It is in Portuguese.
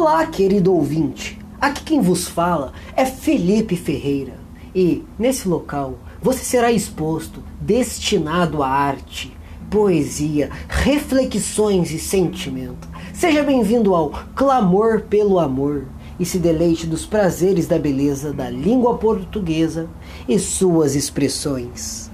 Olá, querido ouvinte. Aqui quem vos fala é Felipe Ferreira. E nesse local você será exposto, destinado à arte, poesia, reflexões e sentimento. Seja bem-vindo ao Clamor pelo Amor e se deleite dos prazeres da beleza da língua portuguesa e suas expressões.